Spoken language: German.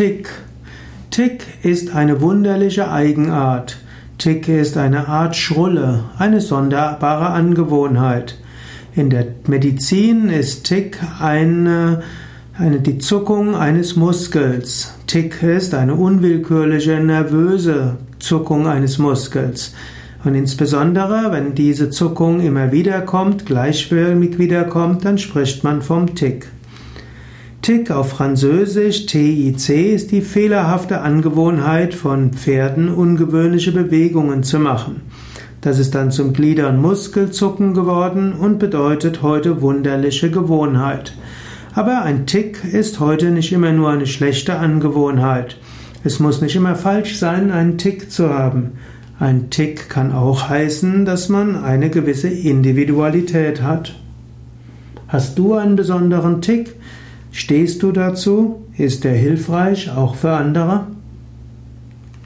Tick. Tick ist eine wunderliche Eigenart. Tick ist eine Art Schrulle, eine sonderbare Angewohnheit. In der Medizin ist Tick eine, eine, die Zuckung eines Muskels. Tick ist eine unwillkürliche, nervöse Zuckung eines Muskels. Und insbesondere, wenn diese Zuckung immer wieder kommt, gleichförmig wiederkommt, dann spricht man vom Tick. Tick auf Französisch, TIC, ist die fehlerhafte Angewohnheit von Pferden, ungewöhnliche Bewegungen zu machen. Das ist dann zum Glieder- und Muskelzucken geworden und bedeutet heute wunderliche Gewohnheit. Aber ein Tick ist heute nicht immer nur eine schlechte Angewohnheit. Es muss nicht immer falsch sein, einen Tick zu haben. Ein Tick kann auch heißen, dass man eine gewisse Individualität hat. Hast du einen besonderen Tick? Stehst du dazu? Ist er hilfreich auch für andere?